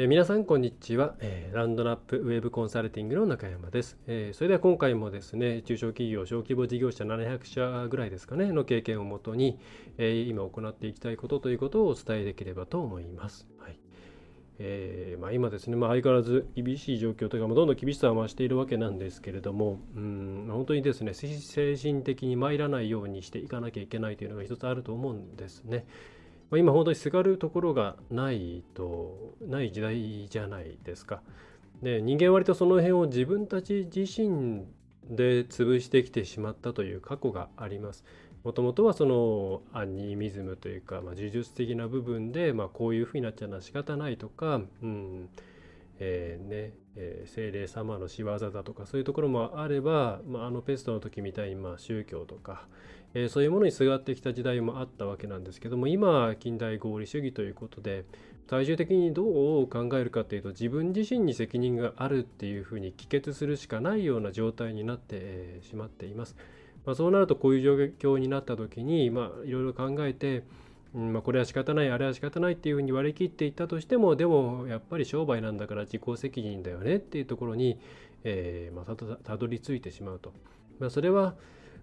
えー、皆さんこんにちは、えー、ランドナップウェブコンサルティングの中山です、えー、それでは今回もですね中小企業小規模事業者700社ぐらいですかねの経験をもとに、え今行っていきたいことということをお伝えできればと思います、はい。えーまあ、今ですね、まあ、相変わらず厳しい状況というか、まあ、どんどん厳しさは増しているわけなんですけれどもうん本当にですね精神的に参らないようにしていかなきゃいけないというのが一つあると思うんですね。まあ、今本当にすがるところがないとない時代じゃないですか。で人間割とその辺を自分たち自身で潰してきてしまったという過去があります。もともとはそのアニミズムというか、まあ、呪術的な部分で、まあ、こういうふうになっちゃうのは仕方ないとか、うんえー、ねえー、精霊様の仕業だとかそういうところもあれば、まあ、あのペストの時みたいにまあ宗教とか、えー、そういうものにすがってきた時代もあったわけなんですけども今近代合理主義ということで最終的にどう考えるかというと自分自身に責任があるっていうふうに帰結するしかないような状態になってしまっています。まあ、そうなるとこういう状況になった時に、まあ、いろいろ考えて、うんまあ、これは仕方ないあれは仕方ないっていうふうに割り切っていったとしてもでもやっぱり商売なんだから自己責任だよねっていうところに、えーまあ、たどり着いてしまうと。まあ、それは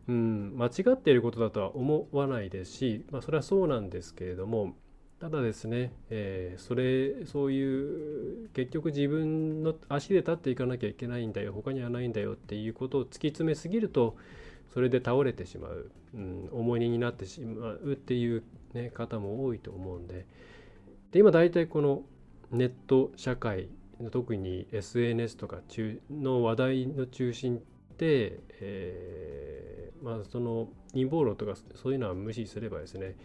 うん、間違っていることだとは思わないですし、まあ、それはそうなんですけれどもただですね、えー、それそういう結局自分の足で立っていかなきゃいけないんだよ他にはないんだよっていうことを突き詰めすぎるとそれで倒れてしまう、うん、重荷になってしまうっていう、ね、方も多いと思うんで。で今大体このネット社会特に SNS とかの話題の中心って、えー、まあその陰謀論とかそういうのは無視すればですね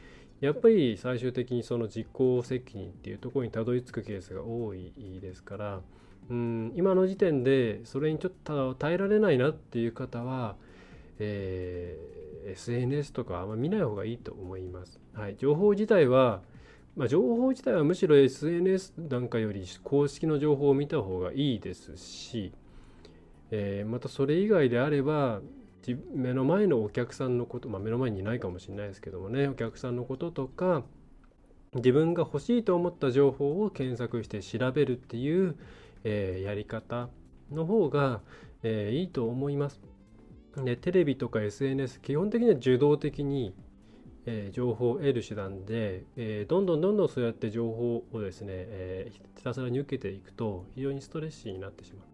やっぱり最終的にその実行責任っていうところにたどり着くケースが多いですからうん今の時点でそれにちょっと耐えられないなっていう方は、えー、SNS とかあんま見ない方がいいと思います。はい、情報自体はまあ、情報自体はむしろ SNS なんかより公式の情報を見た方がいいですし、えー、またそれ以外であれば目の前のお客さんのこと、まあ、目の前にいないかもしれないですけどもねお客さんのこととか自分が欲しいと思った情報を検索して調べるっていう、えー、やり方の方が、えー、いいと思います。でテレビとか SNS 基本的には受動的に、えー、情報を得る手段で、えどんどんどんどんそうやって情報をですね、えひたすらに受けていくと非常にストレッシーになってしまう。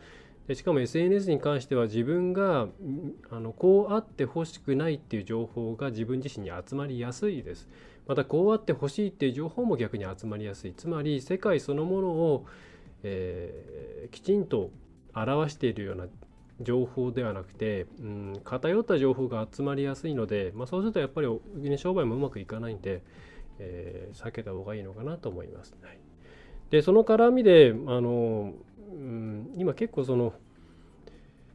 でしかも SNS に関しては自分があのこうあってほしくないっていう情報が自分自身に集まりやすいです。またこうあってほしいっていう情報も逆に集まりやすい。つまり世界そのものを、えー、きちんと表しているような情報ではなくて、うん、偏った情報が集まりやすいので、まあ、そうするとやっぱり、ね、商売もうまくいかないんで、えー、避けた方がいいのかなと思います。はい、でその絡みであのうん、今結構その、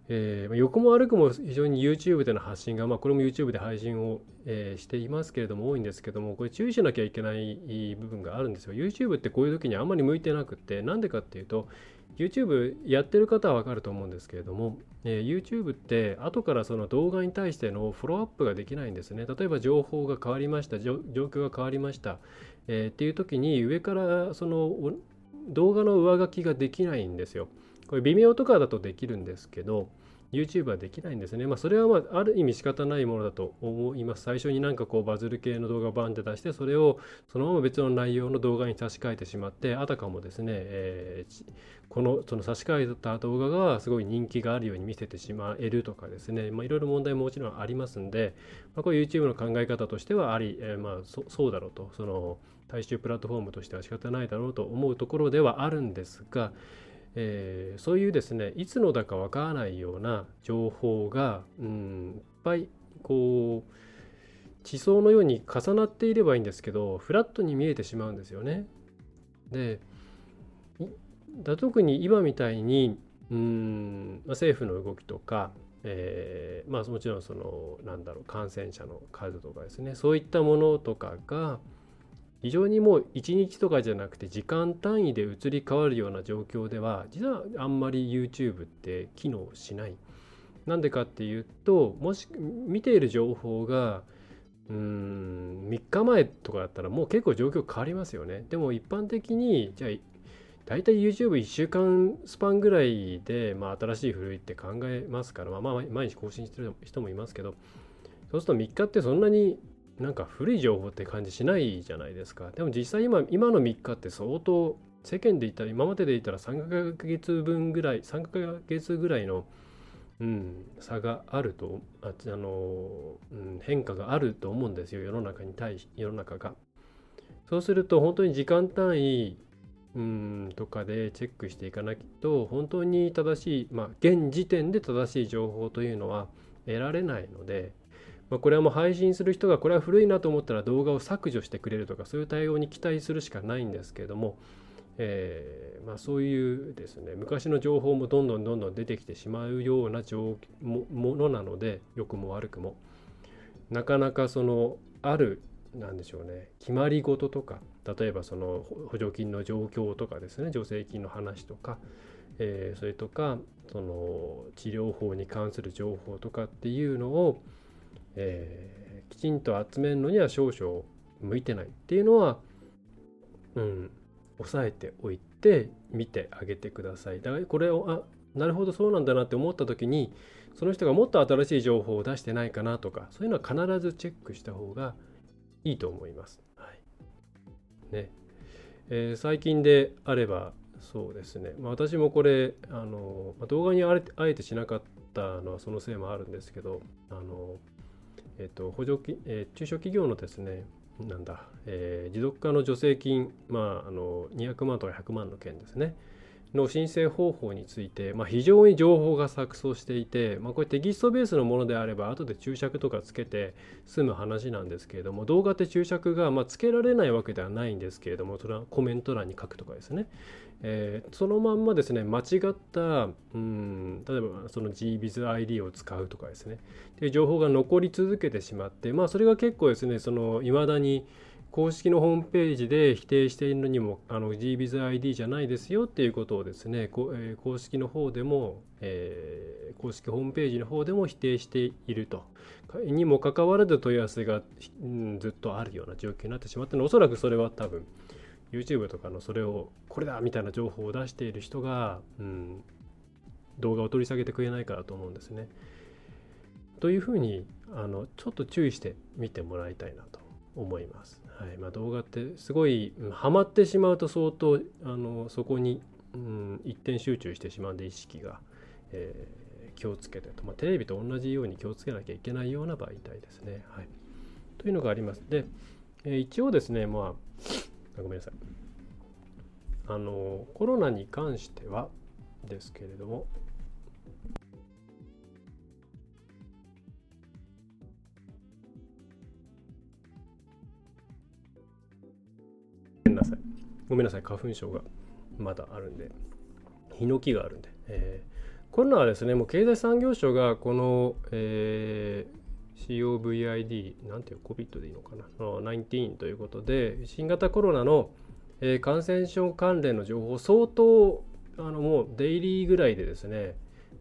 えー、横も歩くも非常に YouTube での発信が、まあ、これも YouTube で配信を、えー、していますけれども多いんですけどもこれ注意しなきゃいけない部分があるんですよ。YouTube ってこういう時にあんまり向いてなくってなんでかっていうと YouTube やってる方はわかると思うんですけれども、えー、YouTube って後からその動画に対してのフォローアップができないんですね。例えば情報が変わりました状況が変わりました、えー、っていう時に上からその動画の上書きができないんですよ。これ微妙とかだとできるんですけど、YouTube はできないんですね。まあ、それはまあ、ある意味仕方ないものだと思います。最初になんかこうバズる系の動画をバンって出して、それをそのまま別の内容の動画に差し替えてしまって、あたかもですね、えー、このその差し替えた動画がすごい人気があるように見せてしまえるとかですね、いろいろ問題ももちろんありますんで、まあ、これ YouTube の考え方としてはあり、えー、まあそそうだろうと、その大衆プラットフォームとしては仕方ないだろうと思うところではあるんですが、えー、そういうですねいつのだかわからないような情報が、うん、いっぱいこう地層のように重なっていればいいんですけどフラットに見えてしまうんですよね。でだ特に今みたいにうん政府の動きとか、えー、まあ、もちろんそのなんだろう感染者の数とかですねそういったものとかが非常にもう1日とかじゃなくて時間単位で移り変わるような状況では実はあんまり YouTube って機能しない。なんでかっていうともし見ている情報がうん3日前とかだったらもう結構状況変わりますよね。でも一般的にじゃあ大体 YouTube1 週間スパンぐらいで、まあ、新しい古いって考えますから、まあ毎日更新してる人もいますけどそうすると3日ってそんなになんか古い情報って感じしないじゃないですか。でも実際今今の3日って相当世間で言ったら今までで言ったら3ヶ月分ぐらい3ヶ月ぐらいのうん、差があるとああの、うん、変化があると思うんですよ世の中に対し世の中が。そうすると本当に時間単位うんとかでチェックしていかないと本当に正しい、まあ、現時点で正しい情報というのは得られないので、まあ、これはもう配信する人がこれは古いなと思ったら動画を削除してくれるとかそういう対応に期待するしかないんですけれどもえー、まあ、そういうですね昔の情報もどんどんどんどん出てきてしまうような情もものなので良くも悪くも。なかなかそのあるなんでしょうね決まり事とか例えばその補助金の状況とかですね助成金の話とか、えー、それとかその治療法に関する情報とかっていうのを、えー、きちんと集めるのには少々向いてないっていうのは、うん、押さえておいて見てあげてください。だからこれをあなるほどそうなんだなって思った時にその人がもっと新しい情報を出してないかなとかそういうのは必ずチェックした方がいいと思います。はいねえー、最近であればそうですね、まあ、私もこれあの、動画にあえてしなかったのはそのせいもあるんですけどあの、えっ、ー、と補助金、えー、中小企業のですねなんだ、えー、持続化の助成金、まあ、あの200万とか100万の件ですね。の申請方法について、まあ、非常に情報が錯綜していて、まあ、これテキストベースのものであれば後で注釈とかつけて済む話なんですけれども動画って注釈が、ま、つけられないわけではないんですけれどもそれはコメント欄に書くとかですね、えー、そのまんまですね間違ったうん例えばその GBizID を使うとかですね。っていう情報が残り続けてしまってまあそれが結構ですねその未だに公式のホームページで否定しているのにもあの GBizID じゃないですよっていうことをですねこ、えー、公式の方でも、えー、公式ホームページの方でも否定しているとにもかかわらず問い合わせが、うん、ずっとあるような状況になってしまったのでおそらくそれは多分 YouTube とかのそれをこれだみたいな情報を出している人が、うん、動画を取り下げてくれないからと思うんですね。というふうにあのちょっと注意して見てもらいたいなと思います。はいまあ、動画ってすごいハマってしまうと相当あのそこに、うん、一点集中してしまうんで意識が、えー、気をつけてと、まあ、テレビと同じように気をつけなきゃいけないような媒体ですね。はい、というのがあります。で、えー、一応ですねまあごめんなさいあのコロナに関してはですけれどもごめんなさい、花粉症がまだあるんで、ヒノキがあるんで。えー、コロナはですね、もう経済産業省がこの、えー、COVID、なんていう COVID でいいのかな、19ということで、新型コロナの、えー、感染症関連の情報相当あのもうデイリーぐらいでですね、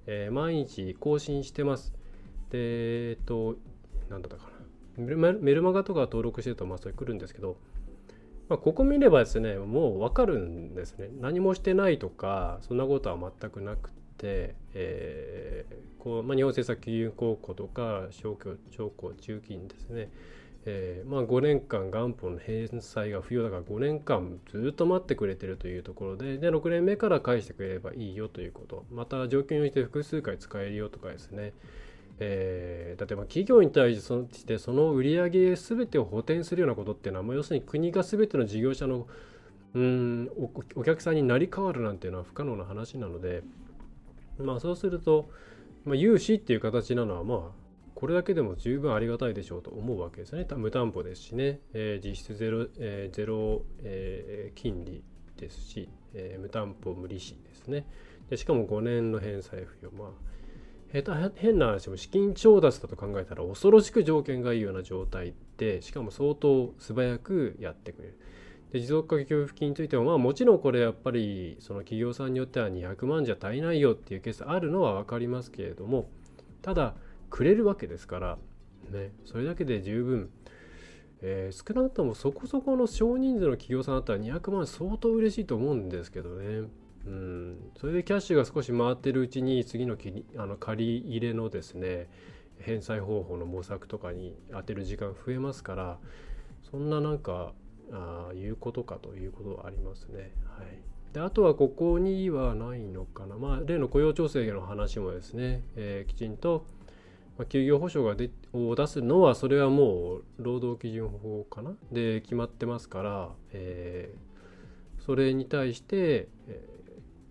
えー、毎日更新してます。で、えっと、なんだったかな？メルマガとか登録してると、まあそれ来るんですけど、まあ、ここ見ればですねもう分かるんですね。何もしてないとかそんなことは全くなくて、えーこうまあ、日本政策金融公庫とか小教小高中金ですね、えーまあ、5年間元本の返済が不要だから5年間ずっと待ってくれてるというところでで6年目から返してくれればいいよということ。また条件に応じて複数回使えるよとかですね。えー、例えば企業に対してその売り上げ全てを補填するようなことっていうのは、まあ、要するに国が全ての事業者のうんお客さんになり変わるなんていうのは不可能な話なので、まあ、そうすると、まあ、融資っていう形なのはまあこれだけでも十分ありがたいでしょうと思うわけですね。無担保ですしね、えー、実質ゼロ,、えー、ゼロ、えー、金利ですし、えー、無担保無利子ですね。でしかも5年の返済不要まあ下手変な話も資金調達だと考えたら恐ろしく条件がいいような状態でしかも相当素早くやってくれる。で持続化給付金についてはまあもちろんこれやっぱりその企業さんによっては200万じゃ足りないよっていうケースあるのは分かりますけれどもただくれるわけですからねそれだけで十分、え、少なくともそこそこの少人数の企業さんだったら200万相当嬉しいと思うんですけどね。うん。それでキャッシュが少し回ってるうちに次のきあの借り入れのですね返済方法の模索とかに当てる時間増えますからそんななんかあいうことかということはありますね。はい、であとはここにはないのかな、まあ、例の雇用調整の話もですね、えー、きちんと、まあ、休業保障がでを出すのはそれはもう労働基準法かな？で決まってますから、えー、それに対して、えー、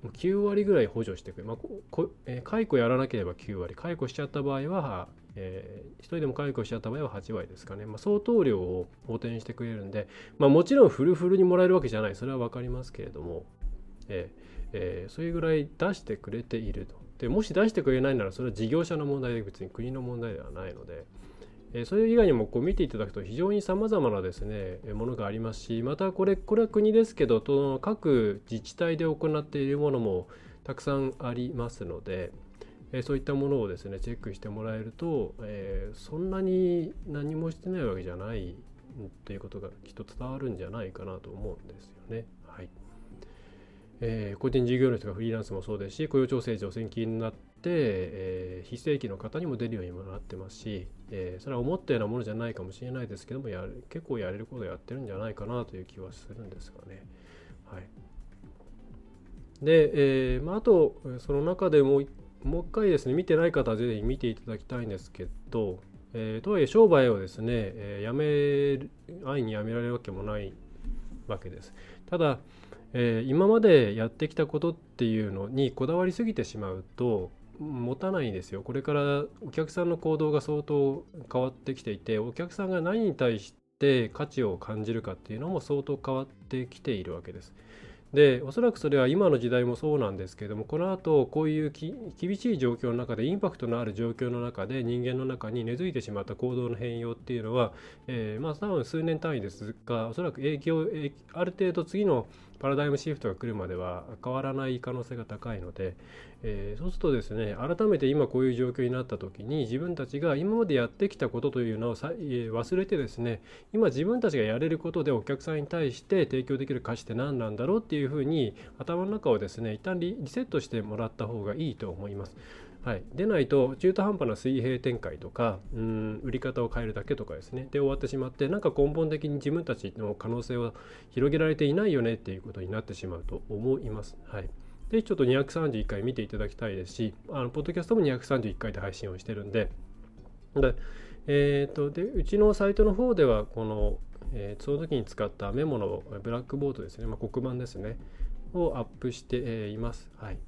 9割ぐらい補助してくれ、まあこえー、解雇やらなければ9割解雇しちゃった場合はえー、1人でも解雇しちゃった場合は8割ですかね、まあ、相当量を補填してくれるんで、まあ、もちろんフルフルにもらえるわけじゃない。それは分かりますけれども、えーえー、それぐらい出してくれていると。でもし出してくれないならそれは事業者の問題で別に国の問題ではないので、え、それ以外にもこう見ていただくと非常にさまざまなですねものがありますしまたこれこれは国ですけど各自治体で行っているものもたくさんありますので、えそういったものをですねチェックしてもらえると、え、そんなに何もしてないわけじゃないということがきっと伝わるんじゃないかなと思うんですよね。はいえー、個人事業主とかフリーランスもそうですし雇用調整助成金になって、え、非正規の方にも出るようになってますし、えー、それは思ったようなものじゃないかもしれないですけどもや結構やれることやってるんじゃないかなという気はするんですがね。はいで、えーまあ、あとその中でもう一回ですね見てない方はぜひ見ていただきたいんですけど、えー、とはいえ商売をですね、えー、やめ愛にやめられるわけもないわけですただ、えー、今までやってきたことっていうのにこだわりすぎてしまうと持たないんですよこれからお客さんの行動が相当変わってきていてお客さんが何に対して価値を感じるかっていうのも相当変わってきているわけです。でおそらくそれは今の時代もそうなんですけどもこの後こういう厳しい状況の中でインパクトのある状況の中で人間の中に根付いてしまった行動の変容っていうのは、えー、まあ多分数年単位ですがおそらく影響ある程度次のパラダイムシフトが来るまでは変わらない可能性が高いので、えー、そうするとですね改めて今こういう状況になった時に自分たちが今までやってきたことというのをさ、え、忘れてですね今自分たちがやれることでお客さんに対して提供できる価値って何なんだろうっていうふうに頭の中をですね一旦リセットしてもらった方がいいと思います。はい、でないと中途半端な水平展開とかうん売り方を変えるだけとかですね。で終わってしまってなんか根本的に自分たちの可能性を広げられていないよねっていうことになってしまうと思います。はい、でちょっと231回見ていただきたいですしあのポッドキャストも231回で配信をしてるんでで,、えーと、でうちのサイトの方ではこの、えー、その時に使ったメモのブラックボードですね、まあ、黒板ですね。をアップして、います。はい。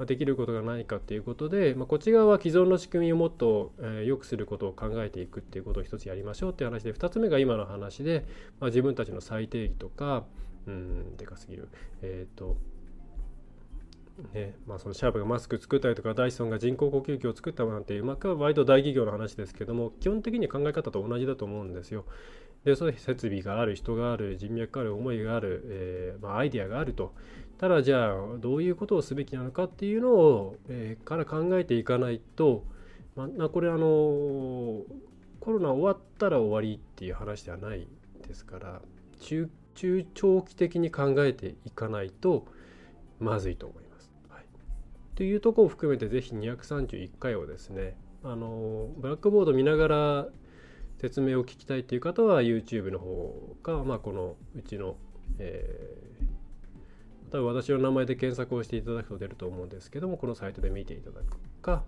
できることがないかっていうことで、まあ、こっち側は既存の仕組みをもっと、え、良くすることを考えていくっていうことを一つやりましょうっていう話で2つ目が今の話で、まあ、自分たちの最定義とかうんでかすぎるえっ、ー、とねまあ、そのシャープがマスク作ったりとかダイソンが人工呼吸器を作ったなんていう、まあ、割と大企業の話ですけども基本的に考え方と同じだと思うんですよ。でそれ設備がある人がある人脈がある思いがある、えーまあ、アイデアがあるとただじゃあどういうことをすべきなのかっていうのを、えー、から考えていかないと、まあ、これあのコロナ終わったら終わりっていう話ではないですから中中長期的に考えていかないとまずいと思います。はい、というとこを含めてぜひ231回をですねあのブラックボード見ながら説明を聞きたいっていう方は YouTube の方か、まあ、このうちの、えー、多分私の名前で検索をしていただくと出ると思うんですけどもこのサイトで見ていただくか、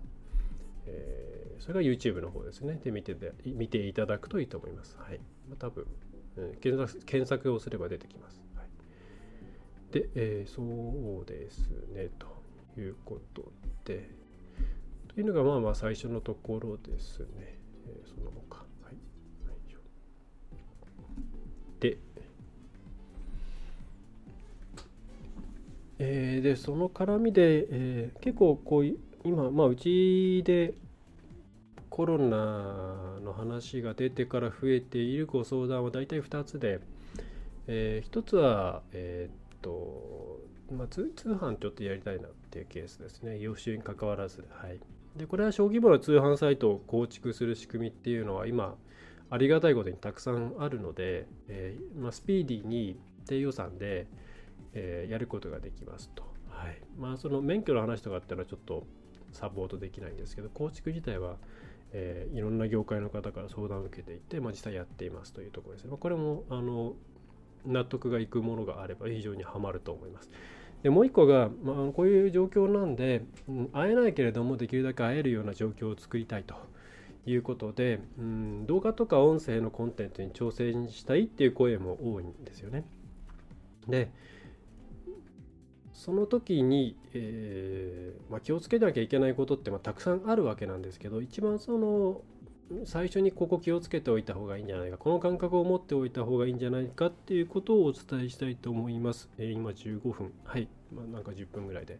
えー、それが YouTube の方ですね。で見て見ていただくといいと思います。はい、まあ、多分、うん、検索検索をすれば出てきます。はい、で、えー、そうですね。ということで。というのがまあまあ最初のところですね。えー、その他。でえー、でその絡みで、えー、結構こう今、まあ、うちでコロナの話が出てから増えているご相談は大体2つで、えー、1つは、え、っとまあ、通販ちょっとやりたいなっていうケースですね。業種に関わらず。はい。で、これは小規模な通販サイトを構築する仕組みっていうのは今、ありがたいことにたくさんあるので、えー、まあ、スピーディーに低予算で、えー、やることができますと。はい。まあ、その免許の話とかっていうのはちょっとサポートできないんですけど、構築自体は、えー、いろんな業界の方から相談を受けていて、まあ、実際やっていますというところですね。まあ、これもあの納得がいくものがあれば非常にはまると思います。でもう一個が、まあ、こういう状況なんで、うん、会えないけれどもできるだけ会えるような状況を作りたいということで、うん、動画とか音声のコンテンツに挑戦したいっていう声も多いんですよね。でその時に、えーまあ、気をつけなきゃいけないことって、まあ、たくさんあるわけなんですけど一番その最初にここ気をつけておいた方がいいんじゃないかこの感覚を持っておいた方がいいんじゃないかっていうことをお伝えしたいと思います。えー、今15分はい、まあ、なんか10分ぐらいで。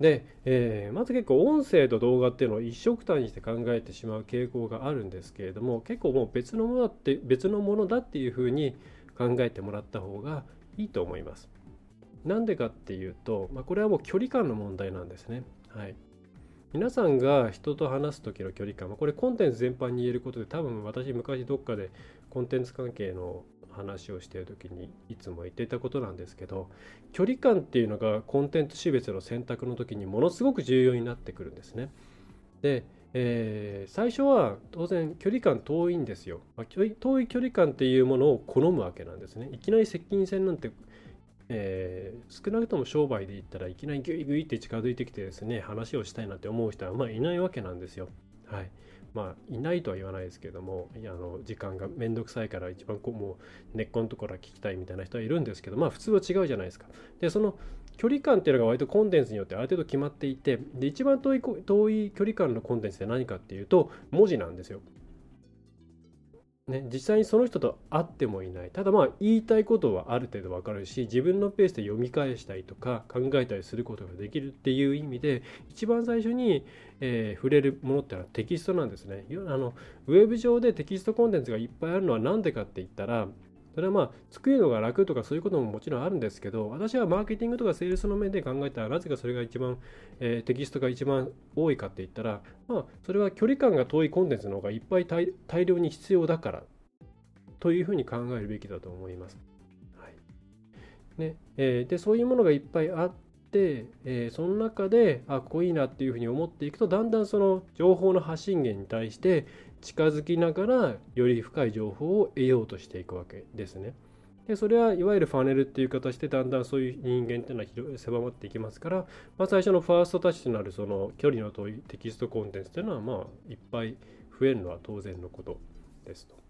で、えー、まず結構音声と動画っていうのを一緒くたにして考えてしまう傾向があるんですけれども結構もう別のものだって別のものだっていうふうに考えてもらった方がいいと思います。なんでかっていうと、まあ、これはもう距離感の問題なんですね。はい。皆さんが人と話す時の距離感、まあ、これコンテンツ全般に言えることで多分私昔どっかでコンテンツ関係の話をしている時にいつも言っていたことなんですけど距離感っていうのがコンテンツ種別の選択の時にものすごく重要になってくるんですね。で、えー、最初は当然距離感遠いんですよ、まあ、遠い距離感っていうものを好むわけなんですね。いきなり接近戦なんてえー、少なくとも商売で言ったらいきなりグイグイって近づいてきてですね話をしたいなって思う人はまあいないわけなんですよ。はい、まあいないとは言わないですけどもいやあの時間がめんどくさいから一番こうもう根っこのところは聞きたいみたいな人はいるんですけどまあ普通は違うじゃないですか。でその距離感っていうのが割とコンテンツによってある程度決まっていてで一番遠い遠い距離感のコンテンツって何かっていうと文字なんですよ。ね、実際にその人と会ってもいない。ただまあ言いたいことはある程度わかるし自分のペースで読み返したりとか考えたりすることができるっていう意味で一番最初に、えー、触れるものってのはテキストなんですね。あのウェブ上でテキストコンテンツがいっぱいあるのは何でかって言ったらそれはまあ作るのが楽とかそういうことももちろんあるんですけど私はマーケティングとかセールスの面で考えたらなぜかそれが一番、えー、テキストが一番多いかって言ったらまあそれは距離感が遠いコンテンツの方がいっぱい大量に必要だからというふうに考えるべきだと思います。はいねえー、でそういうものがいっぱいあっ、えー、その中であここいいなっていうふうに思っていくとだんだんその情報の発信源に対して近づきながらより深い情報を得ようとしていくわけですね。でそれはいわゆるファネルっていう形でだんだんそういう人間っていうのは広狭まっていきますから、まあ、最初のファーストタッチとなるその距離の遠いテキストコンテンツっていうのはまあいっぱい増えるのは当然のことですと。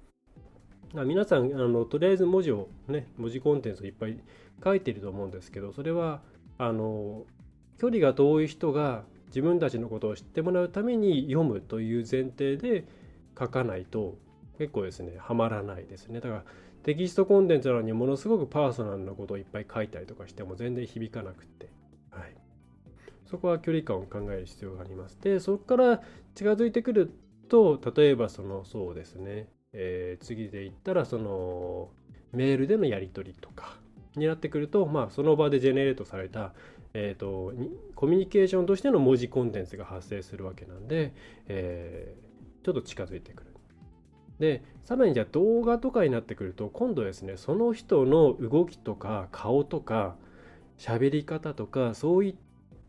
皆さんあのとりあえず文字をね文字コンテンツをいっぱい書いてると思うんですけどそれはあの距離が遠い人が自分たちのことを知ってもらうために読むという前提で書かないと結構ですねはまらないですね。だからテキストコンテンツなのにものすごくパーソナルなことをいっぱい書いたりとかしても全然響かなくって、はい、そこは距離感を考える必要がありますでそこから近づいてくると例えばそのそうですねえー、次で言ったらそのメールでのやり取りとか。になってくると、まあ、その場でジェネレートされた、えーと、コミュニケーションとしての文字コンテンツが発生するわけなんで、えー、ちょっと近づいてくる。でさらにじゃあ動画とかになってくると今度ですねその人の動きとか顔とか喋り方とかそういっ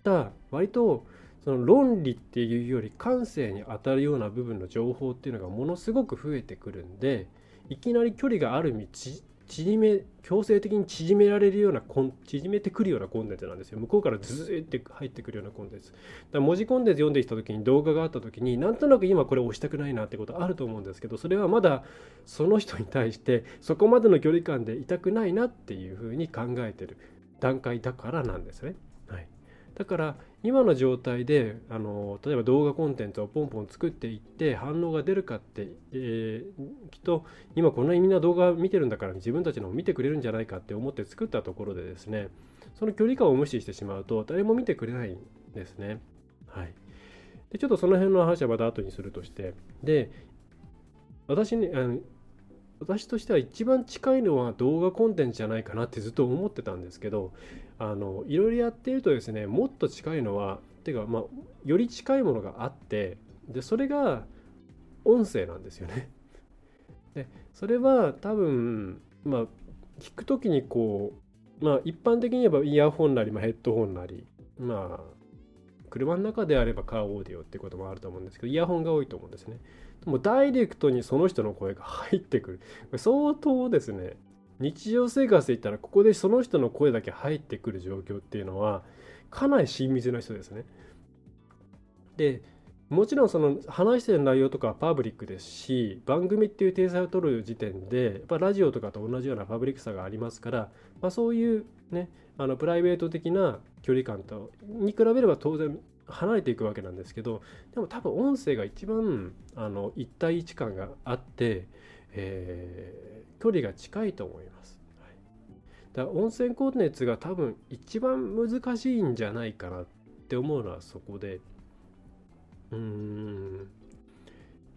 た割とその論理っていうより感性に当たるような部分の情報っていうのがものすごく増えてくるんでいきなり距離がある意味縮め強制的に縮められるような縮めてくるようなコンテンツなんですよ向こうからずーって入ってくるようなコンテンツだから文字コンテンツ読んできた時に動画があった時になんとなく今これ押したくないなってことあると思うんですけどそれはまだその人に対してそこまでの距離感で痛くないなっていうふうに考えてる段階だからなんですね。だから今の状態であの例えば動画コンテンツをポンポン作っていって反応が出るかって、えー、きっと今こんなにみんな動画見てるんだから自分たちのを見てくれるんじゃないかって思って作ったところでですねその距離感を無視してしまうと誰も見てくれないんですね。はい、でちょっとその辺の話はまた後にするとしてで私にあの私としては一番近いのは動画コンテンツじゃないかなってずっと思ってたんですけどあのいろいろやっているとですねもっと近いのはていうかまあより近いものがあってでそれが音声なんですよね。でそれは多分まあ聞く時にこうまあ一般的に言えばイヤホンなり、まあ、ヘッドホンなりまあ車の中であればカーオーディオってこともあると思うんですけどイヤホンが多いと思うんですね。もうダイレクトにその人の声が入ってくる。相当ですね日常生活で言ったらここでその人の声だけ入ってくる状況っていうのはかなり親密な人ですね。でもちろんその話してる内容とかはパブリックですし番組っていう体裁を取る時点でやっぱラジオとかと同じようなパブリックさがありますから、まあ、そういうねあのプライベート的な距離感とに比べれば当然離れていくわけなんですけどでも多分音声が一番あの一対一感があって、えー、距離が近いと思います。はい、だから音声コンテンツが多分一番難しいんじゃないかなって思うのはそこで。うーん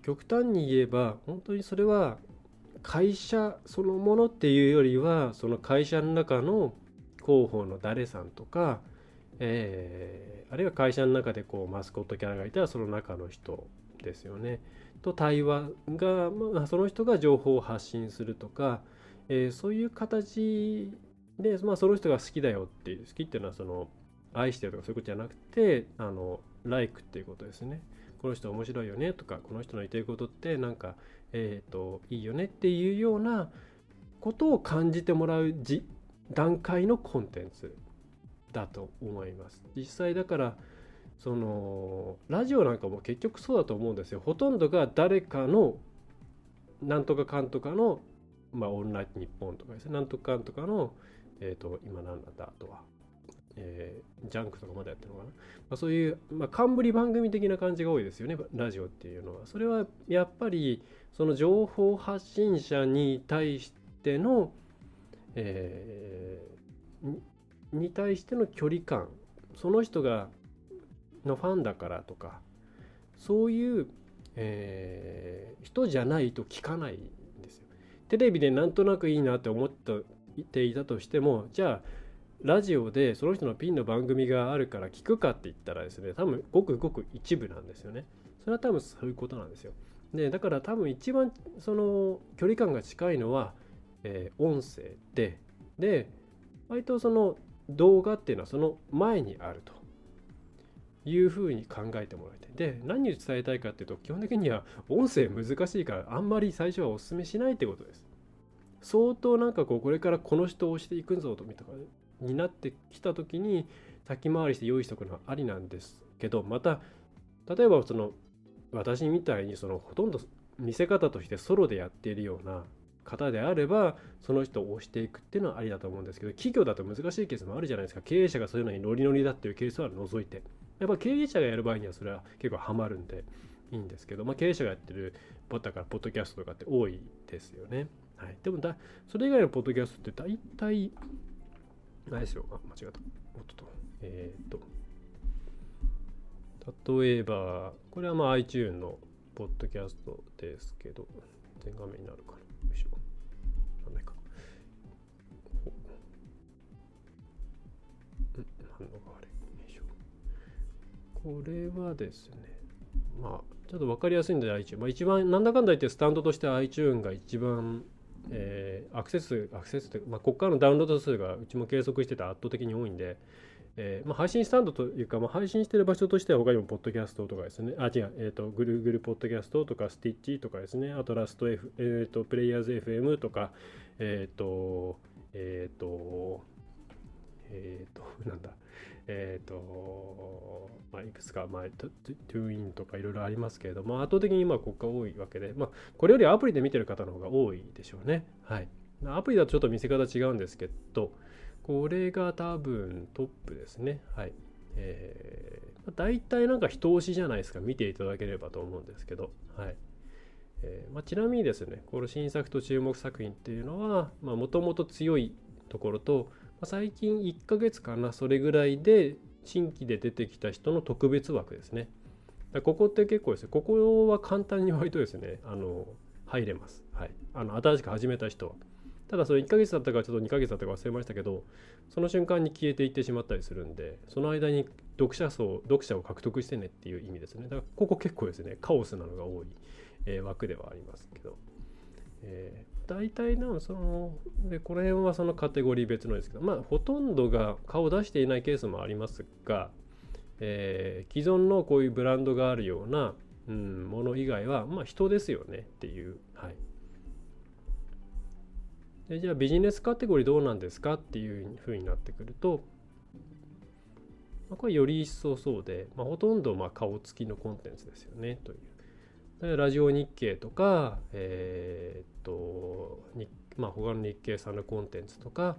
極端に言えば本当にそれは会社そのものっていうよりはその会社の中の広報の誰さんとか、えー、あるいは会社の中でこうマスコットキャラがいたらその中の人ですよね。と対話が、まあ、その人が情報を発信するとか、えー、そういう形で、まあ、その人が好きだよっていう好きっていうのはその愛してるとかそういうことじゃなくてあの like っていうことですね。この人面白いよねとかこの人の言ってることってなんかえっ、ー、といいよねっていうようなことを感じてもらう段階のコンテンツだと思います。実際だからそのラジオなんかも結局そうだと思うんですよ。ほとんどが誰かのなんとかかんとかのまあオンライン日本とかですね。なんとかかんとかのえっ、ー、と今なんだったあとは。えー、ジャンクとかまだやってるのかな、まあ、そういう、まあ、冠番組的な感じが多いですよね。ラジオっていうのは。それはやっぱりその情報発信者に対しての、えー、に対しての距離感その人がのファンだからとかそういう、えー、人じゃないと聞かないんですよ。テレビでなんとなくいいなって思っていたとしてもじゃあラジオでその人のピンの番組があるから聞くかって言ったらですね多分ごくごく一部なんですよねそれは多分そういうことなんですよでだから多分一番その距離感が近いのは、えー、音声でで割とその動画っていうのはその前にあると。いうふうに考えてもらいたい。で何を伝えたいかっていうと基本的には音声難しいからあんまり最初はお勧めしないってことです。相当なんかこうこれからこの人を押していくぞとかになってきた時に先回りして用意しておくのはありなんですけどまた例えばその私みたいにそのほとんど見せ方としてソロでやっているような方であればその人を押していくっていうのはありだと思うんですけど企業だと難しいケースもあるじゃないですか経営者がそういうのにノリノリだっていうケースは除いてやっぱ経営者がやる場合にはそれは結構ハマるんでいいんですけど、まあ、経営者がやってるポッタからポッドキャストとかって多いですよね。はい、でもだそれ以外のポッドキャストって大体何しろあ、間違った。おっと。えー、っと。例えば、これはまあ iTune のポッドキャストですけど、全画面になるかな。これはですね、まあ、ちょっと分かりやすいんで iTune。まあ一番、なんだかんだ言ってスタンドとして iTune が一番えー、アクセスアクセスというか、まあ、ここからのダウンロード数がうちも計測してて圧倒的に多いんで、えーまあ、配信スタンドというか、まあ、配信してる場所としては他にもポッドキャストとかですね。あ違う、えーと、Google ポッドキャストとかスティッチとかですね。あとラスト、F えーと、プレイヤーズ FM とかえっ、ー、とえっ、とえっ、となんだ？えっ、ー、と、まあ、いくつか、まあ、トゥーインとかいろいろありますけれども、圧倒的に今、ここが多いわけで、まあ、これよりアプリで見てる方の方が多いでしょうね。はい。アプリだとちょっと見せ方違うんですけど、これが多分トップですね。はい。えー、大体なんか人押しじゃないですか。見ていただければと思うんですけど、はい。えーまあ、ちなみにですね、この新作と注目作品っていうのは、もともと強いところと、最近1ヶ月かなそれぐらいで新規で出てきた人の特別枠ですね。ここって結構ですねここは簡単に割とですねあの入れます、はい、あの新しく始めた人は。ただそれ1ヶ月だったかちょっと2ヶ月だったか忘れましたけどその瞬間に消えていってしまったりするんでその間に読者層読者を獲得してねっていう意味ですね。だからここ結構ですねカオスなのが多い、えー、枠ではありますけど、え、大体なそのでこの辺はそのカテゴリー別のですけどまあほとんどが顔を出していないケースもありますが、えー、既存のこういうブランドがあるような、うん、もの以外はまあ人ですよねっていう。はい。でじゃあビジネスカテゴリーどうなんですか？っていうふうになってくると、ま、これより一層そうで、まあ、ほとんどまあ顔つきのコンテンツですよねという。ラジオ日経とか、えー、っとまあ、他の日経さんのコンテンツとか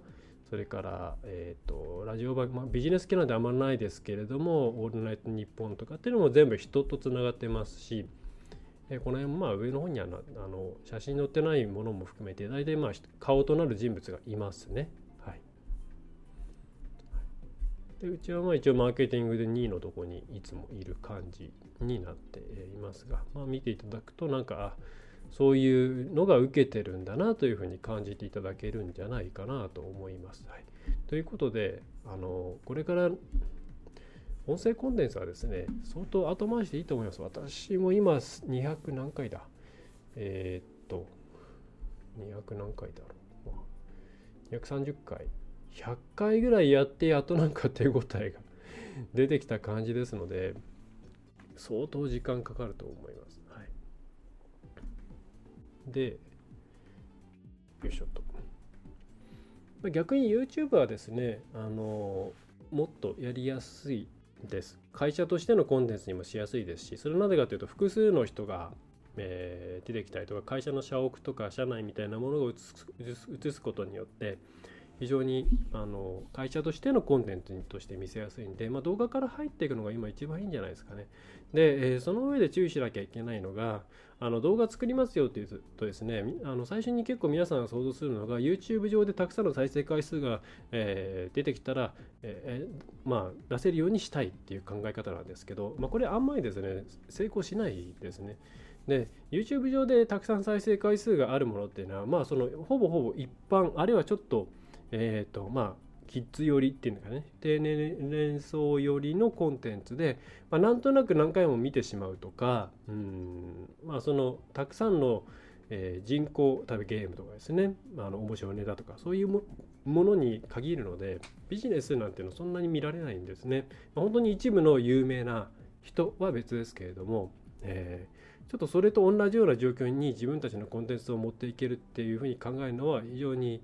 それから、えー、とラジオ番、まあ、ビジネス系なんであんまりないですけれども「オールナイトニッポン」とかっていうのも全部人とつながってますしえこの辺まあ上の方にはあの写真載ってないものも含めて大体まあ顔となる人物がいますね。でうちはまあ一応マーケティングで2位のとこにいつもいる感じになっていますが、まあ、見ていただくとなんかそういうのが受けてるんだなというふうに感じていただけるんじゃないかなと思います。はい、ということであのこれから音声コンテンツはですね、相当後回しでいいと思います。私も今200何回だえー、っと、200何回だろう。230回。100回ぐらいやってやっとなんか手応えが出てきた感じですので、相当時間かかると思います。はい、で、よいしょと。逆に YouTube はですね、あのもっとやりやすいです。会社としてのコンテンツにもしやすいですし、それなぜかというと、複数の人が、えー、出てきたりとか、会社の社屋とか社内みたいなものを映すことによって、非常にあの会社としてのコンテンツとして見せやすいんで、まあ、動画から入っていくのが今一番いいんじゃないですかね。で、えー、その上で注意しなきゃいけないのが、あの動画作りますよっていうとですね、あの最初に結構皆さんが想像するのが、YouTube 上でたくさんの再生回数が、えー、出てきたら、えー、まあ、出せるようにしたいっていう考え方なんですけど、まあ、これあんまりですね、成功しないですね。で YouTube 上でたくさん再生回数があるものっていうのは、まあ、そのほぼほぼ一般あるいはちょっとえっ、ー、とまあキッズ寄りっていうのかね。低年層寄りのコンテンツで、まあ、なんとなく何回も見てしまうとかうんまあそのたくさんの、えー、人口例えばゲームとかですね。まああの面白いネタとかそういうものに限るのでビジネスなんていうのそんなに見られないんですね、まあ、本当に一部の有名な人は別ですけれども、えー、ちょっとそれと同じような状況に自分たちのコンテンツを持っていけるっていうふうに考えるのは非常に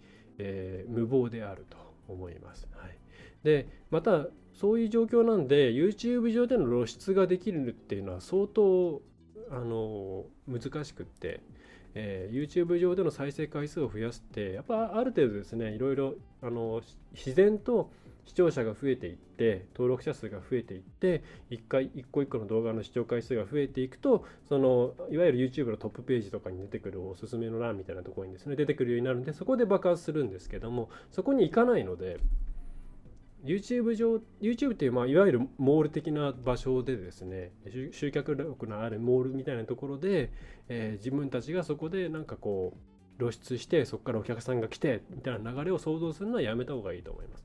ー、無謀であると思います。はい、でまたそういう状況なんで YouTube 上での露出ができるっていうのは相当あの難しくって、えー、YouTube 上での再生回数を増やすってやっぱある程度ですねいろいろあの自然と視聴者が増えていって登録者数が増えていって一回一個一個の動画の視聴回数が増えていくとそのいわゆる YouTube のトップページとかに出てくるおすすめの欄みたいなところにですね出てくるようになるんでそこで爆発するんですけどもそこに行かないので YouTube 上 YouTube っていう、まあ、いわゆるモール的な場所でですね集客力のあるモールみたいなところで、えー、自分たちがそこでなんかこう露出してそこからお客さんが来てみたいな流れを想像するのはやめた方がいいと思います。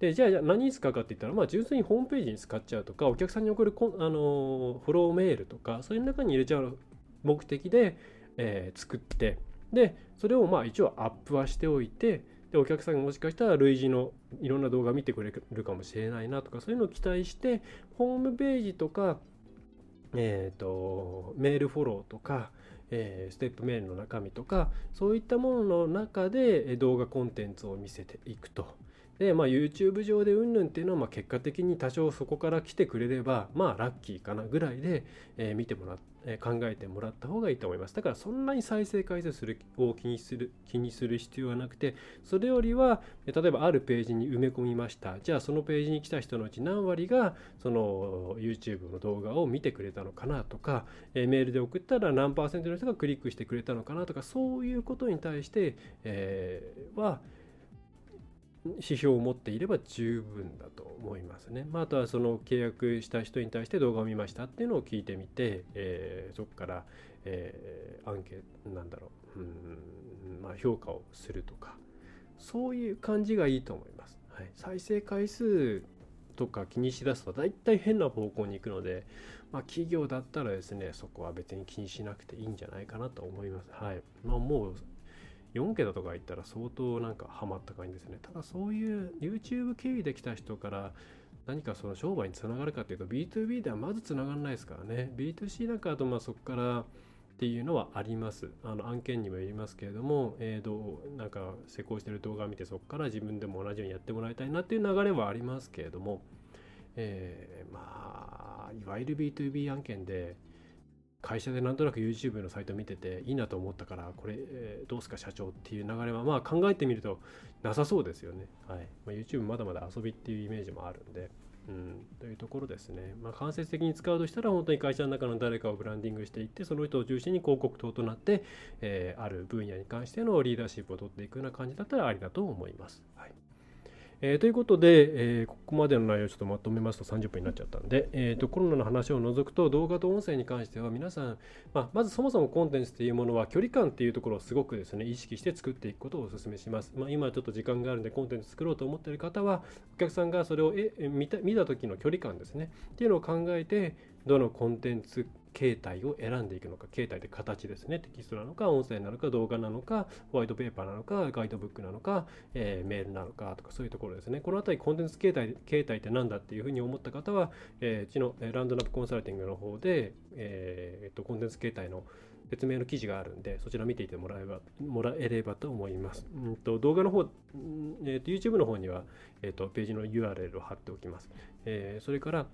でじゃあ何に使うかって言ったら、まあ、純粋にホームページに使っちゃうとかお客さんに送るこあのフローメールとかそういう中に入れちゃう目的で、えー、作ってでそれをまあ一応アップはしておいてでお客さんがもしかしたら類似のいろんな動画見てくれるかもしれないなとかそういうのを期待してホームページとか、えーと、メールフォローとか、えー、ステップメールの中身とかそういったものの中で動画コンテンツを見せていくと。で、まあ、YouTube 上でうんぬんっていうのは、まあ、結果的に多少そこから来てくれれば、まあ、ラッキーかなぐらいで、え、見てもらっえ考えてもらった方がいいと思います。だからそんなに再生回数するを気にする気にする必要はなくて、それよりは例えばあるページに埋め込みました。じゃあそのページに来た人のうち何割がその YouTube の動画を見てくれたのかなとか、えメールで送ったら何パーセントの人がクリックしてくれたのかなとか、そういうことに対して、えー、は指標を持っていれば十分だと思いますね。まあ、あとはその契約した人に対して動画を見ましたっていうのを聞いてみて、えー、そこから、えー、アンケートなんだろう、うんまあ、評価をするとかそういう感じがいいと思います。はい、再生回数とか気にしだすと大体変な方向に行くので、まあ、企業だったらですねそこは別に気にしなくていいんじゃないかなと思います。はいまあ、もう4桁とか言ったら相当なんかハマった感じですね。ただそういう YouTube 経由で来た人から何かその商売につながるかっていうと B2B ではまずつながらないですからね。B2C なんかだとまあそこからっていうのはあります。あの案件にもよりますけれども、えー、どうなんか施工してる動画を見てそこから自分でも同じようにやってもらいたいなっていう流れはありますけれども、えー、まあいわゆる B2B 案件で会社でなんとなく YouTube のサイト見てていいなと思ったからこれ、えー、どうすか社長っていう流れはまあ考えてみるとなさそうですよね。はいまあ、YouTube まだまだ遊びっていうイメージもあるんで。うん、というところですね。まあ、間接的に使うとしたら本当に会社の中の誰かをブランディングしていってその人を中心に広告等となって、えー、ある分野に関してのリーダーシップを取っていくような感じだったらありだと思います。はいえー、ということで、えー、ここまでの内容をちょっとまとめますと30分になっちゃったんで、えーと、コロナの話を除くと動画と音声に関しては皆さん、まあ、まずそもそもコンテンツというものは距離感っていうところをすごくですね意識して作っていくことをお勧めします、まあ、今ちょっと時間があるんでコンテンツ作ろうと思っている方はお客さんがそれをえ見た見た時の距離感ですね。っていうのを考えてどのコンテンツ形態を選んでいくのか形態で形ですねテキストなのか音声なのか動画なのかホワイトペーパーなのかガイドブックなのか、えー、メールなのかとかそういうところですねこの辺りコンテンツ形態形態って何だっていうふうに思った方は、えー、うちのランドナップコンサルティングの方で、えー、とコンテンツ形態の説明の記事があるんで、そちら見ていてもらえばもらえればと思います。うんと動画の方、えー、と YouTube の方には、えー、とページの URL を貼っておきます。えー、それから、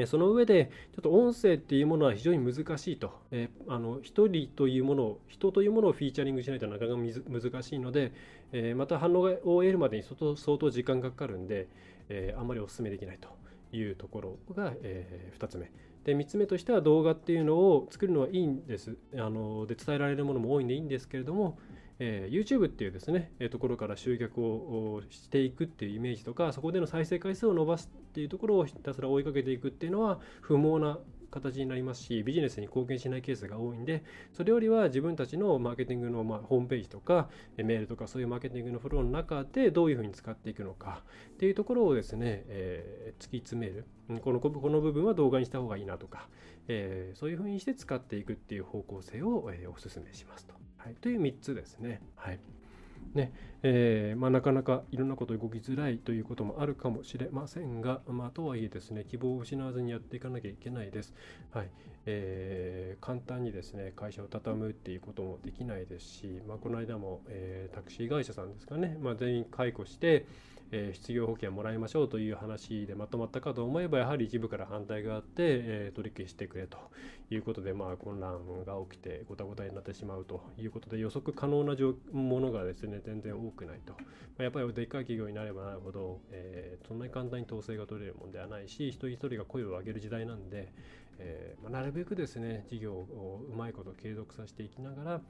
えその上で、ちょっと音声っていうものは非常に難しいと、え、あの一人というものを、人というものをフィーチャリングしないとなかなか難しいので、え、また反応を得るまでに相当相当時間がかかるんで、え、あんまりお勧めできないというところが、え2つ目。で3つ目としては動画っていうのを作るのはいいんです。あので伝えられるものも多いんでいいんですけれども、えー、YouTube っていうですね、えー、ところから集客をしていくっていうイメージとかそこでの再生回数を伸ばすっていうところをひたすら追いかけていくっていうのは不毛な形になりますしビジネスに貢献しないケースが多いんでそれよりは自分たちのマーケティングの、まあ、ホームページとかメールとかそういうマーケティングのフローの中でどういうふうに使っていくのかっていうところをですね、えー、突き詰めるこのこの部分は動画にした方がいいなとか、えー、そういうふうにして使っていくっていう方向性を、えー、お勧めしますと。はい、という3つですね。はいねえー、まあ、なかなかいろんなこと動きづらいということもあるかもしれませんが、まあ、とはいえですね希望を失わずにやっていかなきゃいけないです。はいえー、簡単にですね会社を畳むっていうこともできないですし、まあ、この間も、えー、タクシー会社さんですかね、ま、全員解雇して、えー、失業保険もらいましょうという話でまとまったかと思えばやはり一部から反対があって、えー、取り消してくれということで、まあ、混乱が起きてごたごたになってしまうということで予測可能なものがですね全然多くないと、まあ、やっぱりでっかい企業になればなるほど、えー、そんなに簡単に統制が取れるものではないし一人一人が声を上げる時代なんで、えまあ、なるべくですね事業をうまいこと継続させていきながら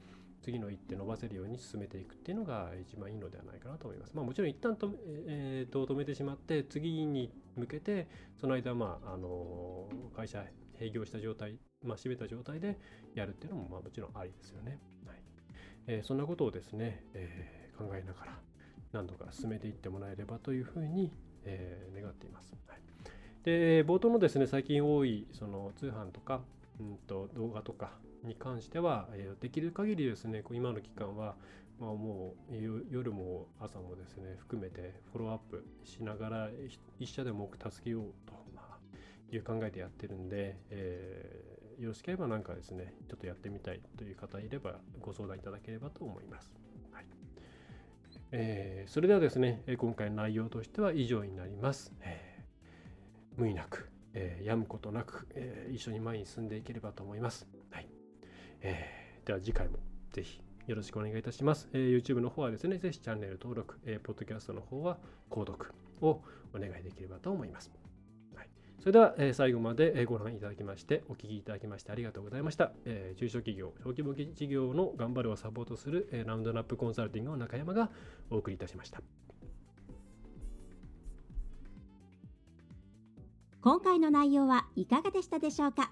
次の一手伸ばせるように進めていくっていうのが一番いいのではないかなと思います。まあ、もちろん一旦と、えー、と止めてしまって次に向けてその間、まあ、あの会社営業した状態、まあ、閉めた状態でやるっていうのもまあもちろんありですよね。はいえー、そんなことをですね、えー、考えながら何度か進めていってもらえればというふうに、えー、願っています。はい、で冒頭のですね最近多いその通販とか、うんと動画とかに関しては、えできる限りですね、今の期間は、まあ、もう夜も朝もですね、含めてフォローアップしながら、一社でも多く助けようと、まあ、いう考えでやってるんで、えー、よろしければなんかですね、ちょっとやってみたいという方いればご相談いただければと思います。はいえー、それではですね、今回の内容としては以上になります。えー、無理なく、えー、病むことなく、えー、一緒に前に進んでいければと思います。えー、では次回もぜひよろしくお願いいたします。えー、YouTube の方はですね、ぜひチャンネル登録、えー、ポッドキャストの方は購読をお願いできればと思います。はい、それでは、えー、最後までご覧いただきまして、お聞きいただきましてありがとうございました。えー、中小企業、小規模事業の頑張るをサポートする、えー、ラウンドナップコンサルティングの中山がお送りいたしました。今回の内容はいかがでしたでしょうか？